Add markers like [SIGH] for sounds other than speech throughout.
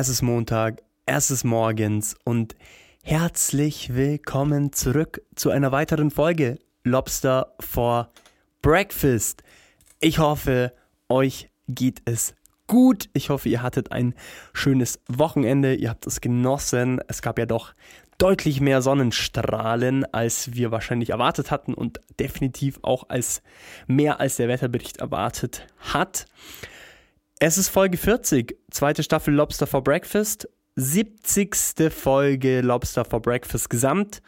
Es ist Montag, es ist morgens und herzlich willkommen zurück zu einer weiteren Folge Lobster for Breakfast. Ich hoffe, euch geht es gut. Ich hoffe, ihr hattet ein schönes Wochenende. Ihr habt es genossen. Es gab ja doch deutlich mehr Sonnenstrahlen, als wir wahrscheinlich erwartet hatten und definitiv auch als mehr als der Wetterbericht erwartet hat. Es ist Folge 40, zweite Staffel Lobster for Breakfast, 70. Folge Lobster for Breakfast gesamt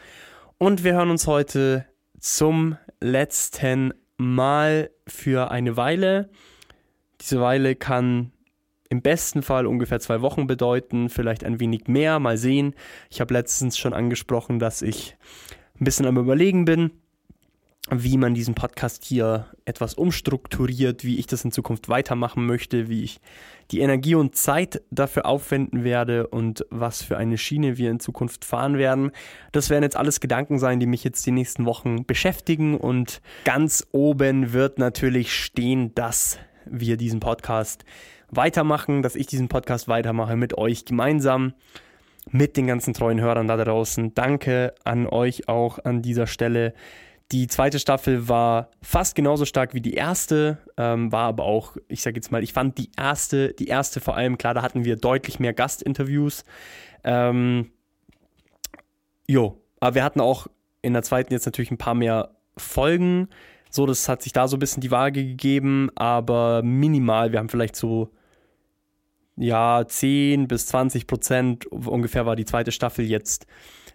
und wir hören uns heute zum letzten Mal für eine Weile. Diese Weile kann im besten Fall ungefähr zwei Wochen bedeuten, vielleicht ein wenig mehr, mal sehen. Ich habe letztens schon angesprochen, dass ich ein bisschen am Überlegen bin, wie man diesen Podcast hier etwas umstrukturiert, wie ich das in Zukunft weitermachen möchte, wie ich die Energie und Zeit dafür aufwenden werde und was für eine Schiene wir in Zukunft fahren werden. Das werden jetzt alles Gedanken sein, die mich jetzt die nächsten Wochen beschäftigen und ganz oben wird natürlich stehen, dass wir diesen Podcast weitermachen, dass ich diesen Podcast weitermache mit euch gemeinsam mit den ganzen treuen Hörern da draußen. Danke an euch auch an dieser Stelle die zweite Staffel war fast genauso stark wie die erste, ähm, war aber auch, ich sage jetzt mal, ich fand die erste, die erste vor allem, klar, da hatten wir deutlich mehr Gastinterviews. Ähm, jo, aber wir hatten auch in der zweiten jetzt natürlich ein paar mehr Folgen. So, das hat sich da so ein bisschen die Waage gegeben, aber minimal. Wir haben vielleicht so, ja, 10 bis 20 Prozent ungefähr war die zweite Staffel jetzt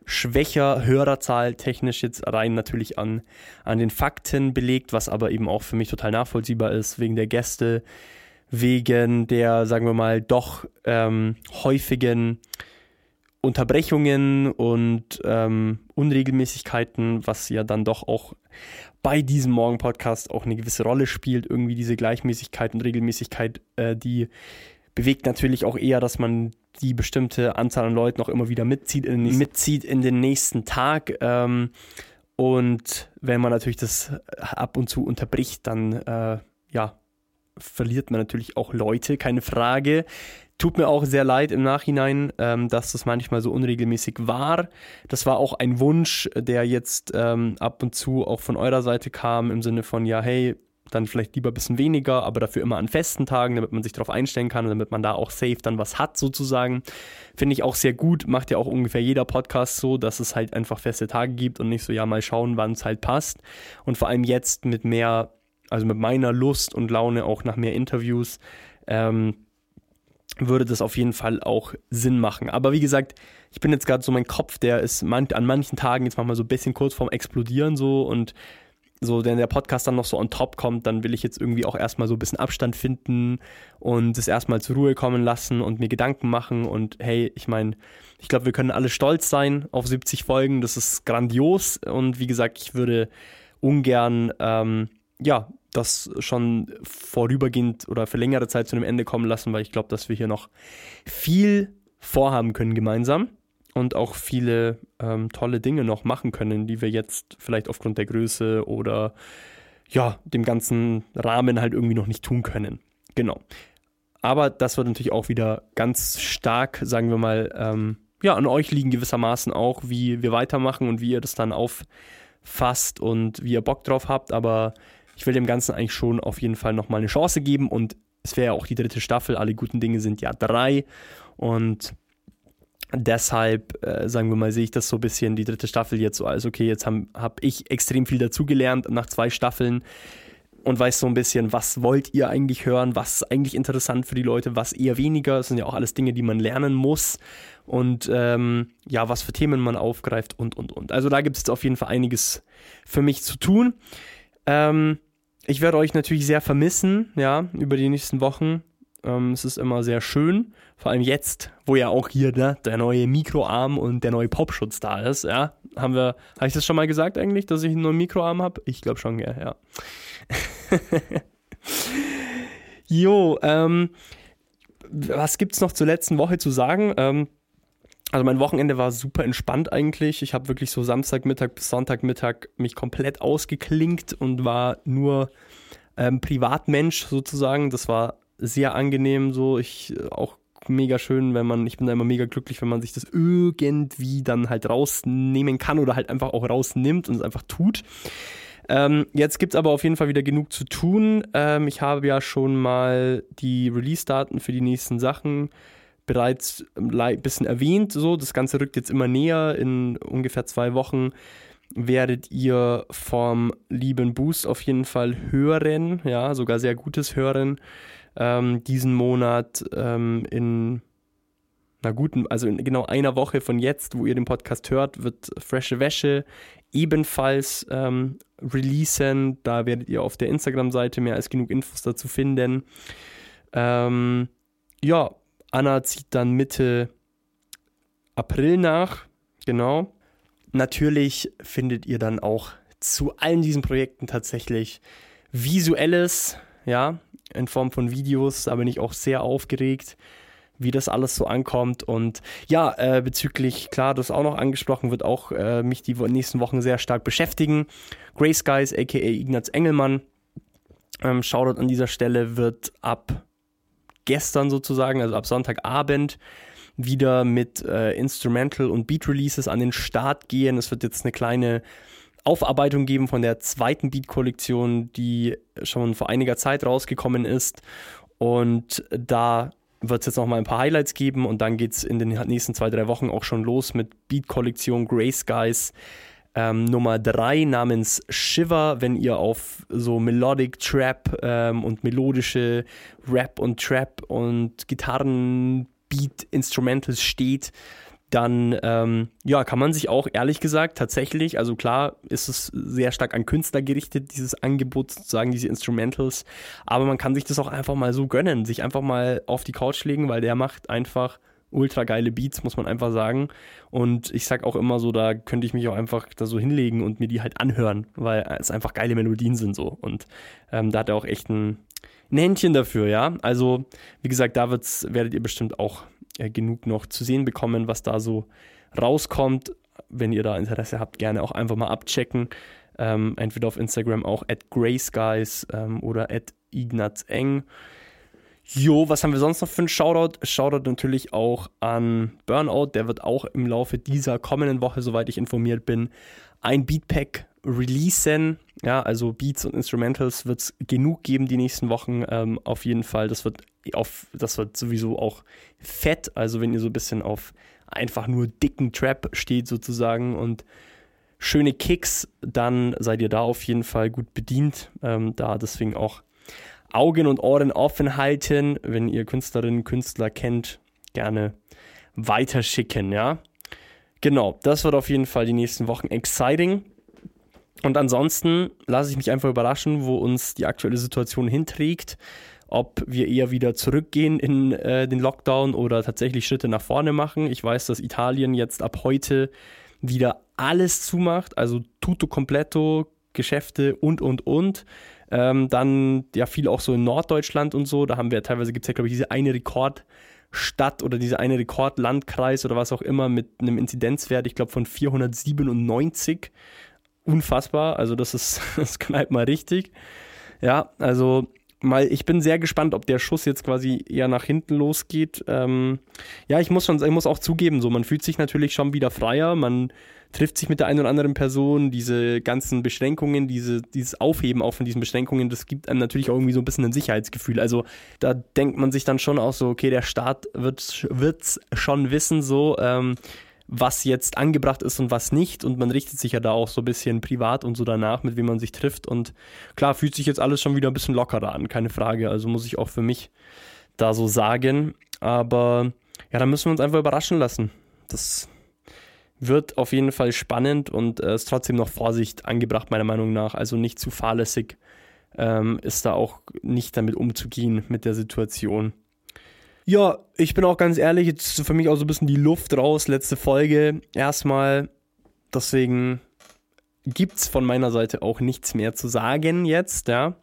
schwächer, Hörerzahl technisch jetzt rein natürlich an, an den Fakten belegt, was aber eben auch für mich total nachvollziehbar ist, wegen der Gäste, wegen der, sagen wir mal, doch ähm, häufigen Unterbrechungen und ähm, Unregelmäßigkeiten, was ja dann doch auch bei diesem Morgen-Podcast auch eine gewisse Rolle spielt, irgendwie diese Gleichmäßigkeit und Regelmäßigkeit, äh, die bewegt natürlich auch eher, dass man die bestimmte Anzahl an Leuten auch immer wieder mitzieht in den, mitzieht in den nächsten Tag. Ähm, und wenn man natürlich das ab und zu unterbricht, dann äh, ja, verliert man natürlich auch Leute, keine Frage. Tut mir auch sehr leid im Nachhinein, ähm, dass das manchmal so unregelmäßig war. Das war auch ein Wunsch, der jetzt ähm, ab und zu auch von eurer Seite kam, im Sinne von, ja, hey, dann vielleicht lieber ein bisschen weniger, aber dafür immer an festen Tagen, damit man sich darauf einstellen kann und damit man da auch safe dann was hat sozusagen. Finde ich auch sehr gut, macht ja auch ungefähr jeder Podcast so, dass es halt einfach feste Tage gibt und nicht so, ja, mal schauen, wann es halt passt. Und vor allem jetzt mit mehr, also mit meiner Lust und Laune auch nach mehr Interviews, ähm, würde das auf jeden Fall auch Sinn machen. Aber wie gesagt, ich bin jetzt gerade so mein Kopf, der ist man, an manchen Tagen jetzt manchmal so ein bisschen kurz vorm Explodieren so und so, wenn der Podcast dann noch so on top kommt, dann will ich jetzt irgendwie auch erstmal so ein bisschen Abstand finden und es erstmal zur Ruhe kommen lassen und mir Gedanken machen. Und hey, ich meine, ich glaube, wir können alle stolz sein auf 70 Folgen. Das ist grandios. Und wie gesagt, ich würde ungern, ähm, ja, das schon vorübergehend oder für längere Zeit zu einem Ende kommen lassen, weil ich glaube, dass wir hier noch viel vorhaben können gemeinsam und auch viele ähm, tolle Dinge noch machen können, die wir jetzt vielleicht aufgrund der Größe oder ja, dem ganzen Rahmen halt irgendwie noch nicht tun können. Genau. Aber das wird natürlich auch wieder ganz stark, sagen wir mal, ähm, ja, an euch liegen gewissermaßen auch, wie wir weitermachen und wie ihr das dann auffasst und wie ihr Bock drauf habt. Aber ich will dem Ganzen eigentlich schon auf jeden Fall nochmal eine Chance geben und es wäre ja auch die dritte Staffel. Alle guten Dinge sind ja drei und deshalb, äh, sagen wir mal, sehe ich das so ein bisschen, die dritte Staffel jetzt so als, okay, jetzt habe hab ich extrem viel dazugelernt nach zwei Staffeln und weiß so ein bisschen, was wollt ihr eigentlich hören, was ist eigentlich interessant für die Leute, was eher weniger. Das sind ja auch alles Dinge, die man lernen muss und ähm, ja, was für Themen man aufgreift und, und, und. Also da gibt es jetzt auf jeden Fall einiges für mich zu tun. Ähm, ich werde euch natürlich sehr vermissen, ja, über die nächsten Wochen. Ähm, es ist immer sehr schön, vor allem jetzt, wo ja auch hier ne, der neue Mikroarm und der neue Popschutz da ist. Ja, haben wir, habe ich das schon mal gesagt eigentlich, dass ich einen neuen Mikroarm habe? Ich glaube schon, ja. ja. [LAUGHS] jo, ähm, was gibt's noch zur letzten Woche zu sagen? Ähm, also mein Wochenende war super entspannt eigentlich. Ich habe wirklich so Samstagmittag bis Sonntagmittag mich komplett ausgeklinkt und war nur ähm, Privatmensch sozusagen. Das war sehr angenehm so. Ich äh, auch mega schön, wenn man, ich bin da immer mega glücklich, wenn man sich das irgendwie dann halt rausnehmen kann oder halt einfach auch rausnimmt und es einfach tut. Ähm, jetzt gibt es aber auf jeden Fall wieder genug zu tun. Ähm, ich habe ja schon mal die Release-Daten für die nächsten Sachen bereits ein bisschen erwähnt. So, das Ganze rückt jetzt immer näher. In ungefähr zwei Wochen werdet ihr vom lieben Boost auf jeden Fall hören, ja, sogar sehr gutes hören. Ähm, diesen Monat ähm, in einer guten, also in genau einer Woche von jetzt, wo ihr den Podcast hört, wird Frische Wäsche ebenfalls ähm, releasen. Da werdet ihr auf der Instagram-Seite mehr als genug Infos dazu finden. Ähm, ja, Anna zieht dann Mitte April nach, genau. Natürlich findet ihr dann auch zu allen diesen Projekten tatsächlich visuelles, ja, in Form von Videos. Da bin ich auch sehr aufgeregt, wie das alles so ankommt. Und ja, äh, bezüglich, klar, das auch noch angesprochen, wird auch äh, mich die nächsten Wochen sehr stark beschäftigen. Grey Skies, aka Ignaz Engelmann, ähm, Shoutout an dieser Stelle, wird ab gestern sozusagen, also ab Sonntagabend, wieder mit äh, Instrumental und Beat Releases an den Start gehen. Es wird jetzt eine kleine Aufarbeitung geben von der zweiten Beat-Kollektion, die schon vor einiger Zeit rausgekommen ist. Und da wird es jetzt noch mal ein paar Highlights geben und dann geht es in den nächsten zwei, drei Wochen auch schon los mit Beat-Kollektion Grey Skies ähm, Nummer 3 namens Shiver, wenn ihr auf so Melodic Trap ähm, und melodische Rap und Trap und Gitarren Beat Instrumentals steht, dann ähm, ja, kann man sich auch ehrlich gesagt tatsächlich, also klar ist es sehr stark an Künstler gerichtet, dieses Angebot sozusagen, diese Instrumentals, aber man kann sich das auch einfach mal so gönnen, sich einfach mal auf die Couch legen, weil der macht einfach ultra geile Beats, muss man einfach sagen. Und ich sag auch immer so, da könnte ich mich auch einfach da so hinlegen und mir die halt anhören, weil es einfach geile Melodien sind so. Und ähm, da hat er auch echt ein, ein Händchen dafür, ja. Also, wie gesagt, da werdet ihr bestimmt auch äh, genug noch zu sehen bekommen, was da so rauskommt. Wenn ihr da Interesse habt, gerne auch einfach mal abchecken. Ähm, entweder auf Instagram auch at greyskies ähm, oder at ignazeng. Jo, was haben wir sonst noch für einen Shoutout? Shoutout natürlich auch an Burnout. Der wird auch im Laufe dieser kommenden Woche, soweit ich informiert bin, ein Beatpack releasen. Ja, also Beats und Instrumentals wird es genug geben die nächsten Wochen. Ähm, auf jeden Fall. Das wird auf, das wird sowieso auch fett. Also wenn ihr so ein bisschen auf einfach nur dicken Trap steht sozusagen und schöne Kicks, dann seid ihr da auf jeden Fall gut bedient. Ähm, da deswegen auch Augen und Ohren offen halten. Wenn ihr Künstlerinnen, Künstler kennt, gerne weiterschicken, ja. Genau, das wird auf jeden Fall die nächsten Wochen exciting. Und ansonsten lasse ich mich einfach überraschen, wo uns die aktuelle Situation hinträgt. Ob wir eher wieder zurückgehen in äh, den Lockdown oder tatsächlich Schritte nach vorne machen. Ich weiß, dass Italien jetzt ab heute wieder alles zumacht, also tutto completo, Geschäfte und, und, und. Ähm, dann ja viel auch so in Norddeutschland und so. Da haben wir teilweise gibt es ja, glaube ich, diese eine Rekordstadt oder diese eine Rekordlandkreis oder was auch immer mit einem Inzidenzwert, ich glaube, von 497 unfassbar. Also das ist, [LAUGHS] das knallt mal richtig. Ja, also mal, ich bin sehr gespannt, ob der Schuss jetzt quasi eher nach hinten losgeht. Ähm, ja, ich muss schon, ich muss auch zugeben, so man fühlt sich natürlich schon wieder freier. Man trifft sich mit der einen oder anderen Person. Diese ganzen Beschränkungen, diese, dieses Aufheben auch von diesen Beschränkungen, das gibt einem natürlich auch irgendwie so ein bisschen ein Sicherheitsgefühl. Also da denkt man sich dann schon auch so, okay, der Staat wird wird's schon wissen, so. Ähm, was jetzt angebracht ist und was nicht. Und man richtet sich ja da auch so ein bisschen privat und so danach, mit wem man sich trifft. Und klar, fühlt sich jetzt alles schon wieder ein bisschen lockerer an, keine Frage. Also muss ich auch für mich da so sagen. Aber ja, da müssen wir uns einfach überraschen lassen. Das wird auf jeden Fall spannend und äh, ist trotzdem noch Vorsicht angebracht, meiner Meinung nach. Also nicht zu fahrlässig ähm, ist da auch nicht damit umzugehen mit der Situation. Ja, ich bin auch ganz ehrlich, jetzt ist für mich auch so ein bisschen die Luft raus. Letzte Folge erstmal. Deswegen gibt es von meiner Seite auch nichts mehr zu sagen jetzt, ja.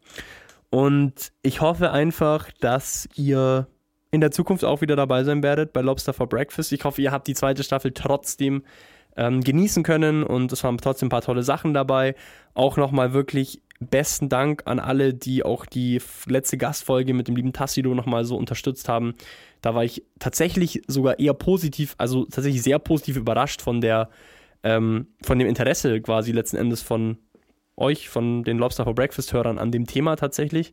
Und ich hoffe einfach, dass ihr in der Zukunft auch wieder dabei sein werdet bei Lobster for Breakfast. Ich hoffe, ihr habt die zweite Staffel trotzdem ähm, genießen können und es waren trotzdem ein paar tolle Sachen dabei. Auch nochmal wirklich besten Dank an alle, die auch die letzte Gastfolge mit dem lieben Tassido nochmal so unterstützt haben. Da war ich tatsächlich sogar eher positiv, also tatsächlich sehr positiv überrascht von der, ähm, von dem Interesse quasi letzten Endes von euch, von den Lobster for Breakfast-Hörern an dem Thema tatsächlich.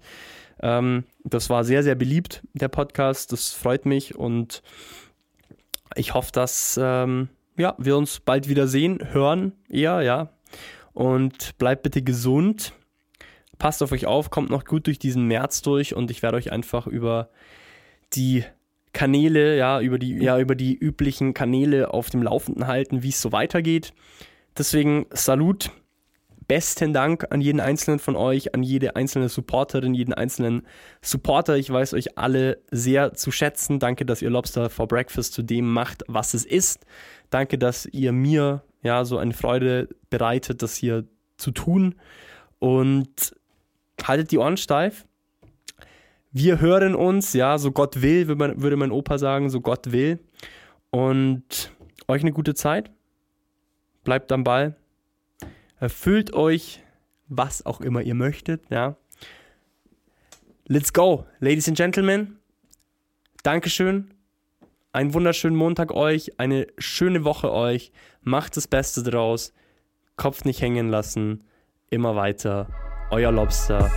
Ähm, das war sehr, sehr beliebt, der Podcast. Das freut mich und ich hoffe, dass ähm, ja, wir uns bald wieder sehen, hören eher, ja. Und bleibt bitte gesund. Passt auf euch auf, kommt noch gut durch diesen März durch und ich werde euch einfach über die Kanäle, ja, über die, ja, über die üblichen Kanäle auf dem Laufenden halten, wie es so weitergeht. Deswegen Salut, besten Dank an jeden einzelnen von euch, an jede einzelne Supporterin, jeden einzelnen Supporter. Ich weiß euch alle sehr zu schätzen. Danke, dass ihr Lobster for Breakfast zu dem macht, was es ist. Danke, dass ihr mir ja so eine Freude bereitet, das hier zu tun. Und haltet die Ohren steif. Wir hören uns, ja, so Gott will, würde mein Opa sagen, so Gott will. Und euch eine gute Zeit. Bleibt am Ball. Erfüllt euch, was auch immer ihr möchtet, ja. Let's go, Ladies and Gentlemen. Dankeschön. Einen wunderschönen Montag euch, eine schöne Woche euch. Macht das Beste draus. Kopf nicht hängen lassen. Immer weiter. Euer Lobster.